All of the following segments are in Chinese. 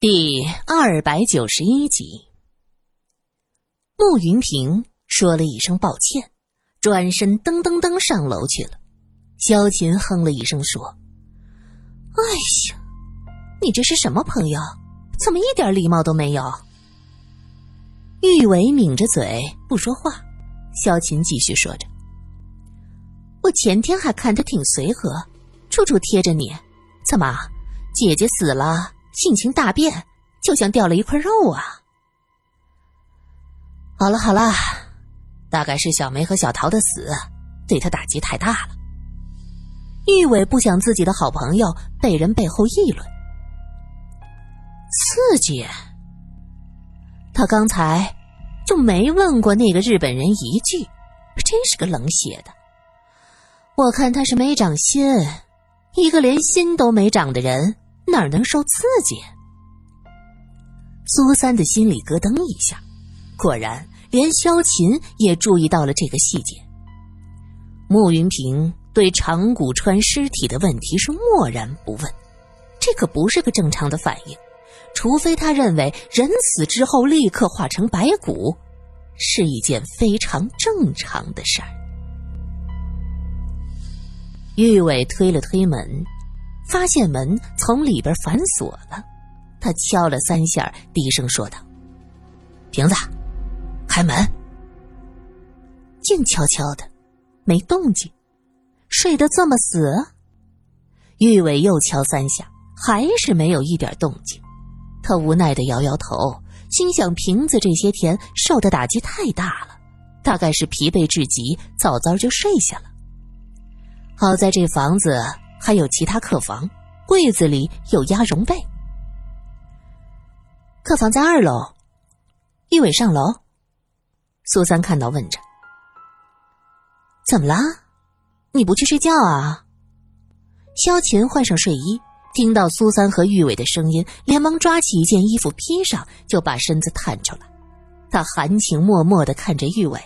第二百九十一集，穆云平说了一声抱歉，转身噔噔噔上楼去了。萧琴哼了一声说：“哎呀，你这是什么朋友？怎么一点礼貌都没有？”玉伟抿着嘴不说话。萧琴继续说着：“我前天还看他挺随和，处处贴着你，怎么，姐姐死了？”性情大变，就像掉了一块肉啊！好了好了，大概是小梅和小桃的死对他打击太大了。玉伟不想自己的好朋友被人背后议论，刺激。他刚才就没问过那个日本人一句，真是个冷血的。我看他是没长心，一个连心都没长的人。哪能受刺激？苏三的心里咯噔一下，果然，连萧琴也注意到了这个细节。穆云平对长谷川尸体的问题是默然不问，这可不是个正常的反应，除非他认为人死之后立刻化成白骨，是一件非常正常的事儿。玉伟推了推门。发现门从里边反锁了，他敲了三下，低声说道：“瓶子，开门。”静悄悄的，没动静，睡得这么死。玉伟又敲三下，还是没有一点动静。他无奈的摇摇头，心想：瓶子这些天受的打击太大了，大概是疲惫至极，早早就睡下了。好在这房子。还有其他客房，柜子里有鸭绒被。客房在二楼，玉伟上楼。苏三看到，问着：“怎么了？你不去睡觉啊？”萧琴换上睡衣，听到苏三和玉伟的声音，连忙抓起一件衣服披上，就把身子探出来。他含情脉脉的看着玉伟：“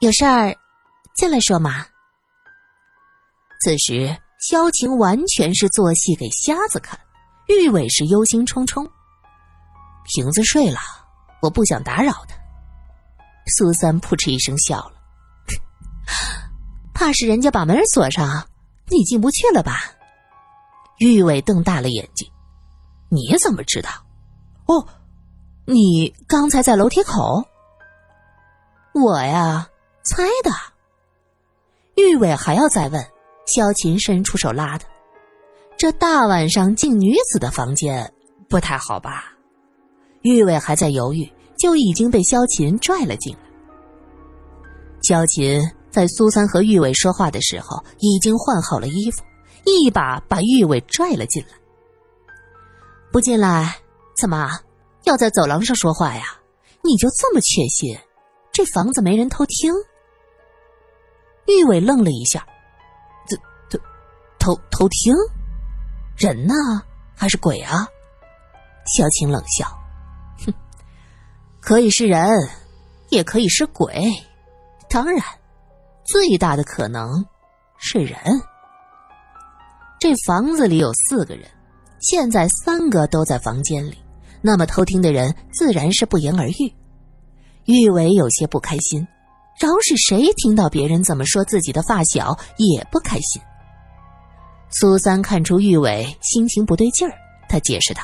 有事儿，进来说嘛。”此时，萧晴完全是做戏给瞎子看，玉伟是忧心忡忡。瓶子睡了，我不想打扰他。苏三扑哧一声笑了，怕是人家把门锁上，你进不去了吧？玉伟瞪大了眼睛，你怎么知道？哦，你刚才在楼梯口？我呀，猜的。玉伟还要再问。萧琴伸出手拉他，这大晚上进女子的房间不太好吧？玉伟还在犹豫，就已经被萧琴拽了进来。萧琴在苏三和玉伟说话的时候，已经换好了衣服，一把把玉伟拽了进来。不进来，怎么要在走廊上说话呀？你就这么确信，这房子没人偷听？玉伟愣了一下。偷偷听，人呢还是鬼啊？萧晴冷笑，哼，可以是人，也可以是鬼，当然，最大的可能是人。这房子里有四个人，现在三个都在房间里，那么偷听的人自然是不言而喻。玉伟有些不开心，饶是谁听到别人怎么说自己的发小，也不开心。苏三看出玉伟心情不对劲儿，他解释道：“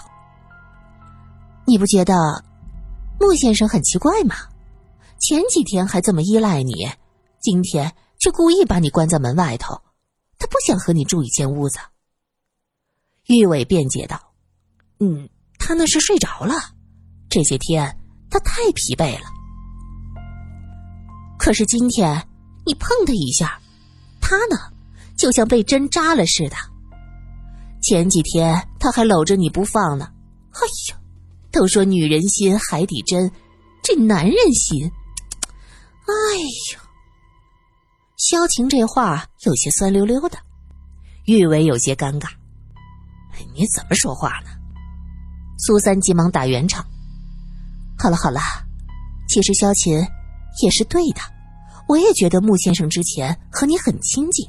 你不觉得穆先生很奇怪吗？前几天还这么依赖你，今天却故意把你关在门外头，他不想和你住一间屋子。”玉伟辩解道：“嗯，他那是睡着了，这些天他太疲惫了。可是今天你碰他一下，他呢？”就像被针扎了似的。前几天他还搂着你不放呢。哎呀，都说女人心海底针，这男人心，哎呀。萧晴这话有些酸溜溜的，玉伟有些尴尬。你怎么说话呢？苏三急忙打圆场。好了好了，其实萧晴也是对的，我也觉得穆先生之前和你很亲近。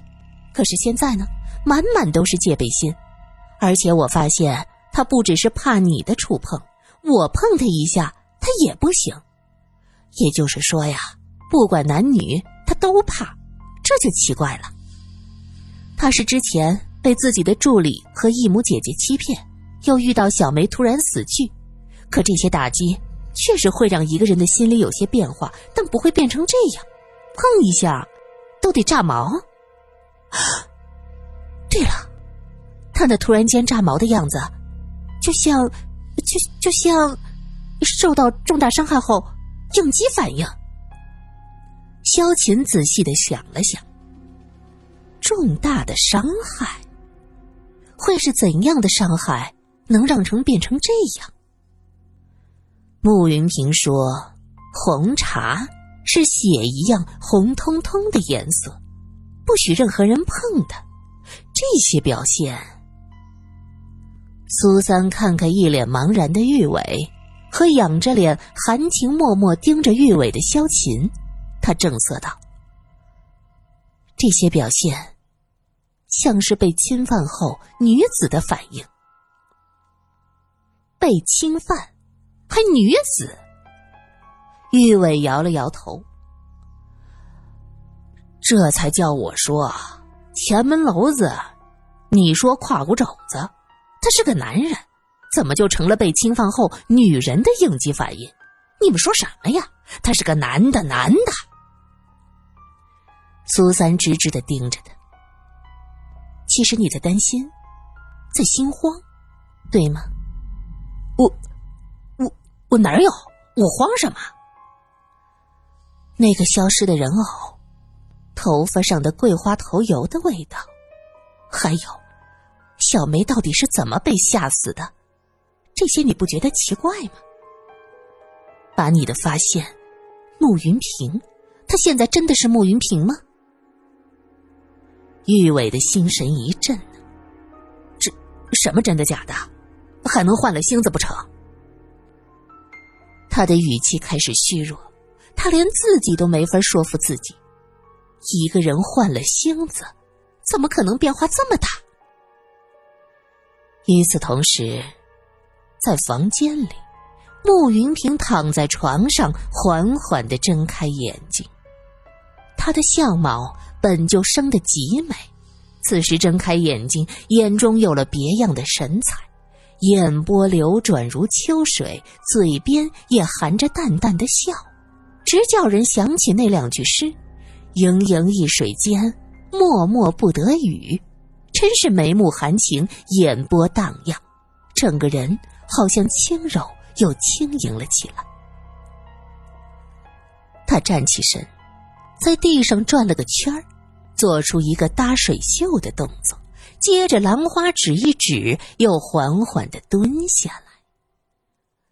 可是现在呢，满满都是戒备心，而且我发现他不只是怕你的触碰，我碰他一下，他也不行。也就是说呀，不管男女，他都怕，这就奇怪了。他是之前被自己的助理和义母姐姐欺骗，又遇到小梅突然死去，可这些打击确实会让一个人的心里有些变化，但不会变成这样，碰一下都得炸毛。对了，他那突然间炸毛的样子，就像，就就像受到重大伤害后。应激反应。萧琴仔细的想了想，重大的伤害会是怎样的伤害，能让成变成这样？慕云平说：“红茶是血一样红彤彤的颜色，不许任何人碰他。”这些表现，苏三看看一脸茫然的玉伟。和仰着脸、含情脉脉盯着玉伟的萧琴，他正色道：“这些表现，像是被侵犯后女子的反应。被侵犯，还女子？”玉伟摇了摇头，这才叫我说：“前门楼子，你说胯骨肘子，他是个男人。”怎么就成了被侵犯后女人的应激反应？你们说什么呀？他是个男的，男的。苏三直直的盯着他。其实你在担心，在心慌，对吗？我，我，我哪有？我慌什么？那个消失的人偶，头发上的桂花头油的味道，还有，小梅到底是怎么被吓死的？这些你不觉得奇怪吗？把你的发现，慕云平，他现在真的是慕云平吗？玉伟的心神一震，这什么真的假的？还能换了星子不成？他的语气开始虚弱，他连自己都没法说服自己，一个人换了星子，怎么可能变化这么大？与此同时。在房间里，慕云平躺在床上，缓缓的睁开眼睛。他的相貌本就生得极美，此时睁开眼睛，眼中有了别样的神采，眼波流转如秋水，嘴边也含着淡淡的笑，直叫人想起那两句诗：“盈盈一水间，脉脉不得语。”真是眉目含情，眼波荡漾，整个人。好像轻柔又轻盈了起来。他站起身，在地上转了个圈儿，做出一个搭水袖的动作，接着兰花指一指，又缓缓的蹲下来。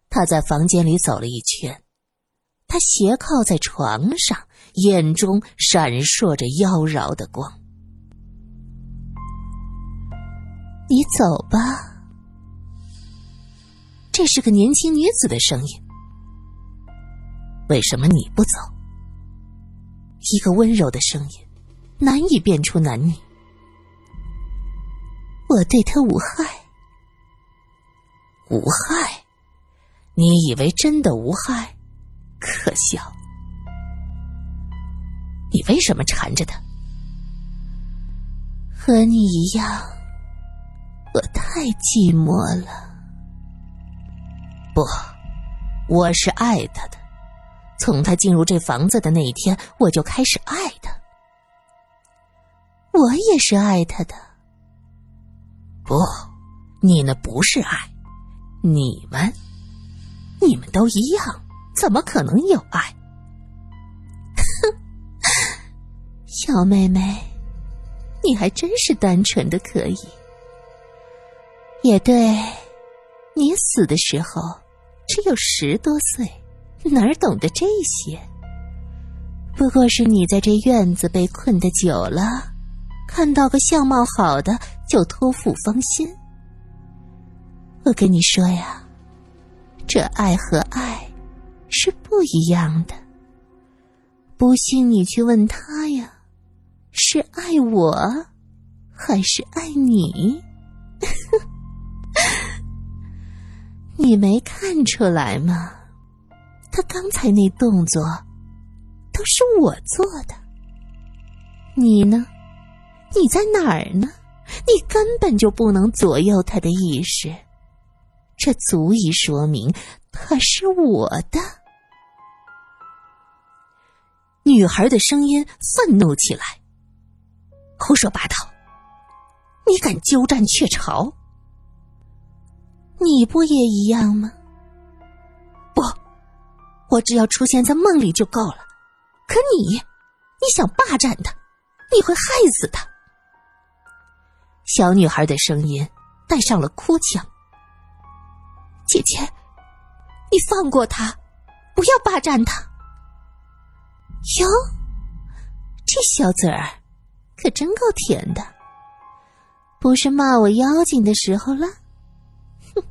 他在房间里走了一圈，他斜靠在床上，眼中闪烁着妖娆的光。你走吧。这是个年轻女子的声音。为什么你不走？一个温柔的声音，难以辨出男女。我对他无害。无害？你以为真的无害？可笑！你为什么缠着他？和你一样，我太寂寞了。不，我是爱他的。从他进入这房子的那一天，我就开始爱他。我也是爱他的。不，你那不是爱，你们，你们都一样，怎么可能有爱？小妹妹，你还真是单纯的可以。也对，你死的时候。只有十多岁，哪儿懂得这些？不过是你在这院子被困的久了，看到个相貌好的就托付芳心。我跟你说呀，这爱和爱是不一样的。不信你去问他，是爱我，还是爱你？你没看出来吗？他刚才那动作都是我做的。你呢？你在哪儿呢？你根本就不能左右他的意识，这足以说明他是我的。女孩的声音愤怒起来：“胡说八道！你敢鸠占鹊巢？你不也一样吗？不，我只要出现在梦里就够了。可你，你想霸占他，你会害死他。”小女孩的声音带上了哭腔：“姐姐，你放过他，不要霸占他。”哟，这小嘴儿真够甜的，不是骂我妖精的时候了。哼，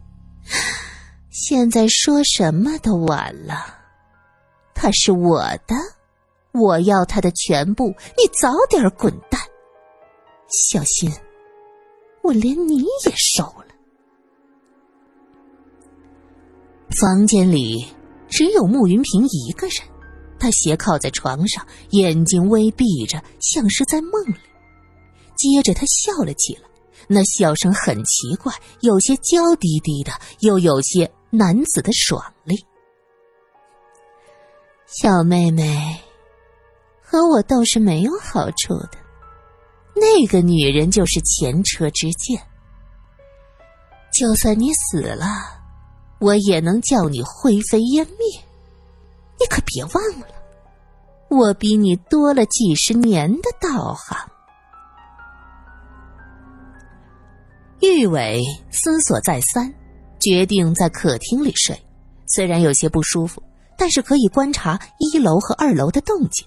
现在说什么都晚了。他是我的，我要他的全部。你早点滚蛋，小心。我连你也收了。房间里只有穆云平一个人，他斜靠在床上，眼睛微闭着，像是在梦里。接着他笑了起来，那笑声很奇怪，有些娇滴滴的，又有些男子的爽利。小妹妹，和我斗是没有好处的。那个女人就是前车之鉴。就算你死了，我也能叫你灰飞烟灭。你可别忘了，我比你多了几十年的道行。玉伟思索再三，决定在客厅里睡。虽然有些不舒服，但是可以观察一楼和二楼的动静。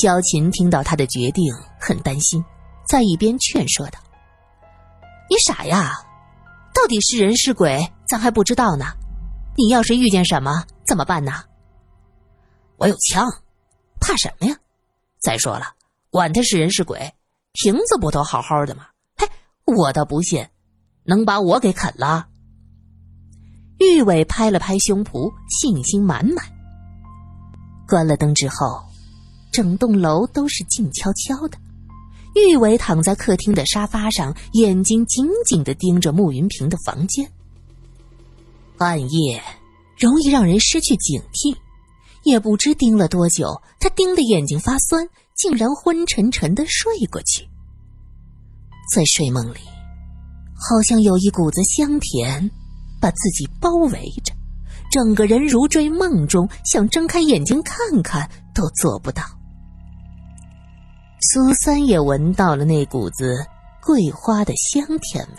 萧琴听到他的决定，很担心，在一边劝说道：“你傻呀，到底是人是鬼，咱还不知道呢。你要是遇见什么，怎么办呢？”“我有枪，怕什么呀？再说了，管他是人是鬼，瓶子不都好好的吗？我倒不信，能把我给啃了。”玉伟拍了拍胸脯，信心满满。关了灯之后。整栋楼都是静悄悄的，玉伟躺在客厅的沙发上，眼睛紧紧的盯着慕云平的房间。暗夜容易让人失去警惕，也不知盯了多久，他盯得眼睛发酸，竟然昏沉沉的睡过去。在睡梦里，好像有一股子香甜把自己包围着，整个人如坠梦中，想睁开眼睛看看都做不到。苏三也闻到了那股子桂花的香甜味，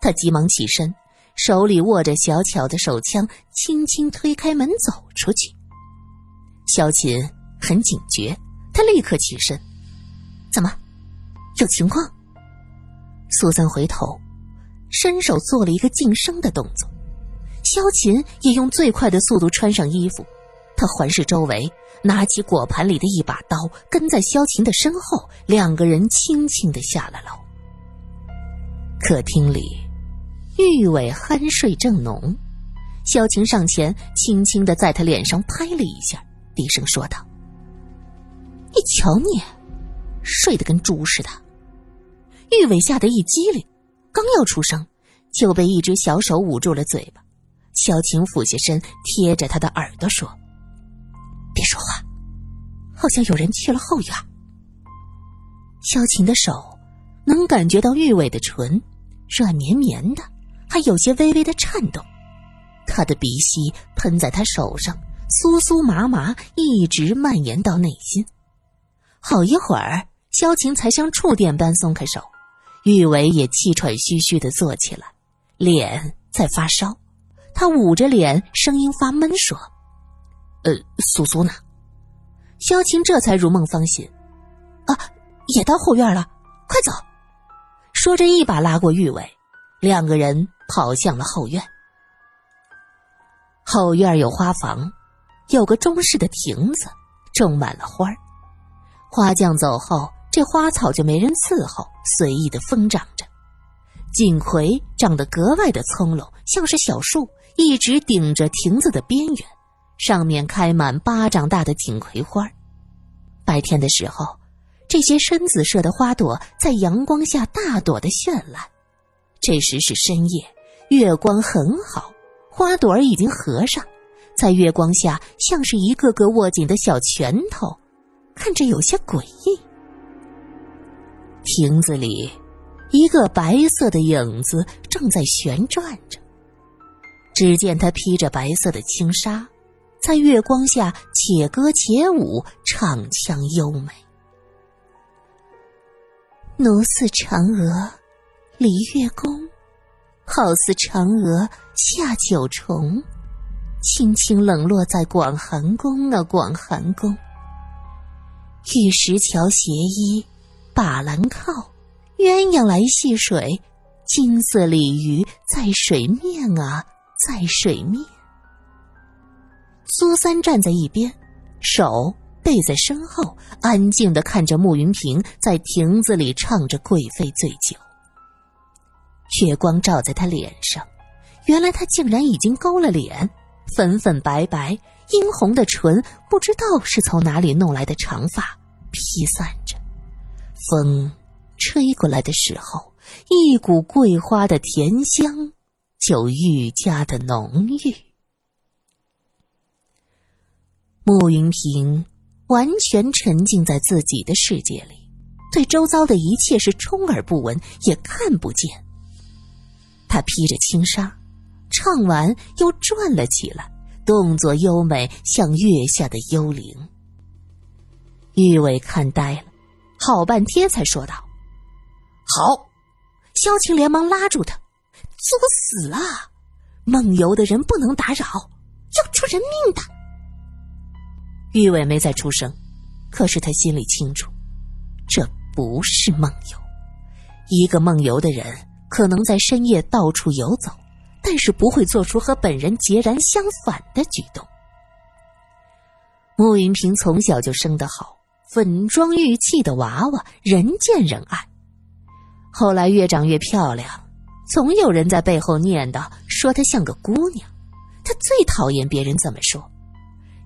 他急忙起身，手里握着小巧的手枪，轻轻推开门走出去。萧琴很警觉，他立刻起身：“怎么，有情况？”苏三回头，伸手做了一个噤声的动作，萧琴也用最快的速度穿上衣服。他环视周围，拿起果盘里的一把刀，跟在萧琴的身后，两个人轻轻的下了楼。客厅里，玉伟酣睡正浓，萧琴上前，轻轻的在他脸上拍了一下，低声说道：“你瞧你，睡得跟猪似的。”玉伟吓得一激灵，刚要出声，就被一只小手捂住了嘴巴。萧晴俯下身，贴着他的耳朵说。别说话，好像有人去了后院。萧晴的手能感觉到玉伟的唇软绵绵的，还有些微微的颤动。他的鼻息喷在他手上，酥酥麻麻，一直蔓延到内心。好一会儿，萧晴才像触电般松开手，玉伟也气喘吁吁的坐起来，脸在发烧。他捂着脸，声音发闷说。呃，苏苏呢？萧晴这才如梦方醒，啊，也到后院了，快走！说着，一把拉过玉伟，两个人跑向了后院。后院有花房，有个中式的亭子，种满了花。花匠走后，这花草就没人伺候，随意的疯长着。锦葵长得格外的葱茏，像是小树，一直顶着亭子的边缘，上面开满巴掌大的锦葵花。白天的时候，这些深紫色的花朵在阳光下大朵的绚烂。这时是深夜，月光很好，花朵儿已经合上，在月光下像是一个个握紧的小拳头，看着有些诡异。亭子里。一个白色的影子正在旋转着。只见他披着白色的轻纱，在月光下且歌且舞，唱腔优美。奴似嫦娥离月宫，好似嫦娥下九重，轻轻冷落在广寒宫啊广寒宫。玉石桥斜依，把栏靠。鸳鸯来戏水，金色鲤鱼在水面啊，在水面。苏三站在一边，手背在身后，安静的看着慕云平在亭子里唱着《贵妃醉酒》。月光照在他脸上，原来他竟然已经勾了脸，粉粉白白、殷红的唇，不知道是从哪里弄来的长发披散着，风。吹过来的时候，一股桂花的甜香就愈加的浓郁。慕云平完全沉浸在自己的世界里，对周遭的一切是充耳不闻，也看不见。他披着轻纱，唱完又转了起来，动作优美，像月下的幽灵。玉伟看呆了，好半天才说道。好，萧晴连忙拉住他，作死啊！梦游的人不能打扰，要出人命的。玉伟没再出声，可是他心里清楚，这不是梦游。一个梦游的人可能在深夜到处游走，但是不会做出和本人截然相反的举动。慕云平从小就生得好，粉妆玉砌的娃娃，人见人爱。后来越长越漂亮，总有人在背后念叨说她像个姑娘。她最讨厌别人这么说，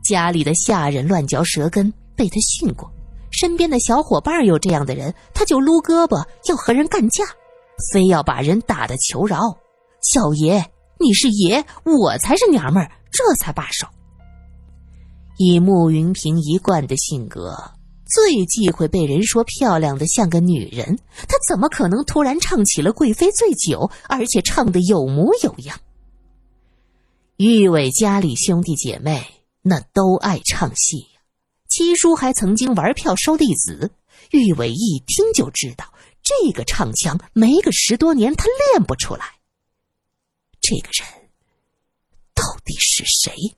家里的下人乱嚼舌根，被她训过。身边的小伙伴有这样的人，他就撸胳膊要和人干架，非要把人打的求饶。小爷，你是爷，我才是娘们儿，这才罢手。以慕云平一贯的性格。最忌讳被人说漂亮的像个女人，她怎么可能突然唱起了《贵妃醉酒》，而且唱的有模有样？玉伟家里兄弟姐妹那都爱唱戏，七叔还曾经玩票收弟子。玉伟一听就知道，这个唱腔没个十多年他练不出来。这个人到底是谁？